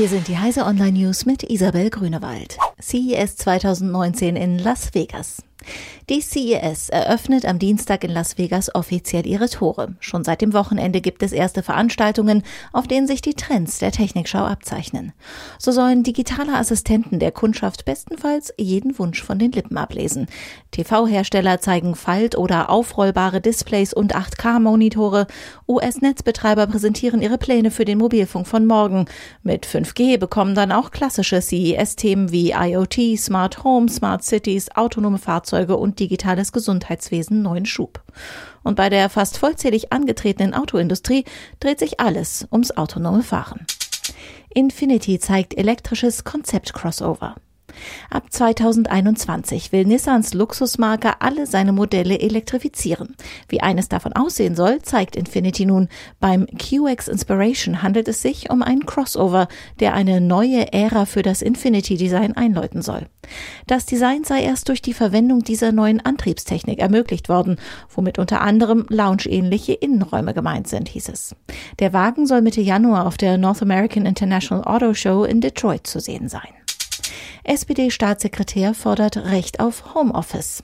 Hier sind die Heise Online News mit Isabel Grünewald. CES 2019 in Las Vegas. Die CES eröffnet am Dienstag in Las Vegas offiziell ihre Tore. Schon seit dem Wochenende gibt es erste Veranstaltungen, auf denen sich die Trends der Technikschau abzeichnen. So sollen digitale Assistenten der Kundschaft bestenfalls jeden Wunsch von den Lippen ablesen. TV-Hersteller zeigen Falt- oder aufrollbare Displays und 8K-Monitore. US-Netzbetreiber präsentieren ihre Pläne für den Mobilfunk von morgen. Mit 5G bekommen dann auch klassische CES-Themen wie IoT, Smart Home, Smart Cities, autonome Fahrzeuge und digitales Gesundheitswesen neuen Schub. Und bei der fast vollzählig angetretenen Autoindustrie dreht sich alles ums autonome Fahren. Infinity zeigt elektrisches Konzept-Crossover. Ab 2021 will Nissans Luxusmarke alle seine Modelle elektrifizieren. Wie eines davon aussehen soll, zeigt Infinity nun. Beim QX Inspiration handelt es sich um einen Crossover, der eine neue Ära für das Infinity Design einläuten soll. Das Design sei erst durch die Verwendung dieser neuen Antriebstechnik ermöglicht worden, womit unter anderem loungeähnliche Innenräume gemeint sind, hieß es. Der Wagen soll Mitte Januar auf der North American International Auto Show in Detroit zu sehen sein. SPD-Staatssekretär fordert Recht auf Homeoffice.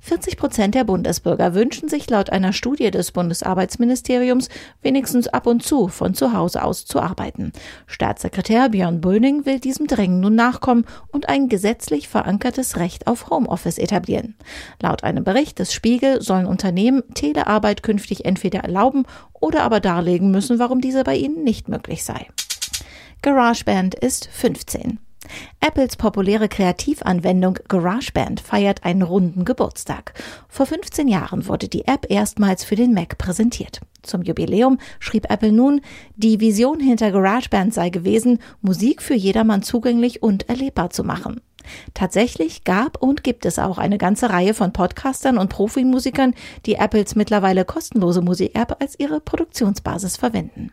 40 Prozent der Bundesbürger wünschen sich laut einer Studie des Bundesarbeitsministeriums wenigstens ab und zu von zu Hause aus zu arbeiten. Staatssekretär Björn Böning will diesem Drängen nun nachkommen und ein gesetzlich verankertes Recht auf Homeoffice etablieren. Laut einem Bericht des Spiegel sollen Unternehmen Telearbeit künftig entweder erlauben oder aber darlegen müssen, warum diese bei ihnen nicht möglich sei. GarageBand ist 15. Apples populäre Kreativanwendung GarageBand feiert einen runden Geburtstag. Vor 15 Jahren wurde die App erstmals für den Mac präsentiert. Zum Jubiläum schrieb Apple nun, die Vision hinter GarageBand sei gewesen, Musik für jedermann zugänglich und erlebbar zu machen. Tatsächlich gab und gibt es auch eine ganze Reihe von Podcastern und Profimusikern, die Apples mittlerweile kostenlose Musik-App als ihre Produktionsbasis verwenden.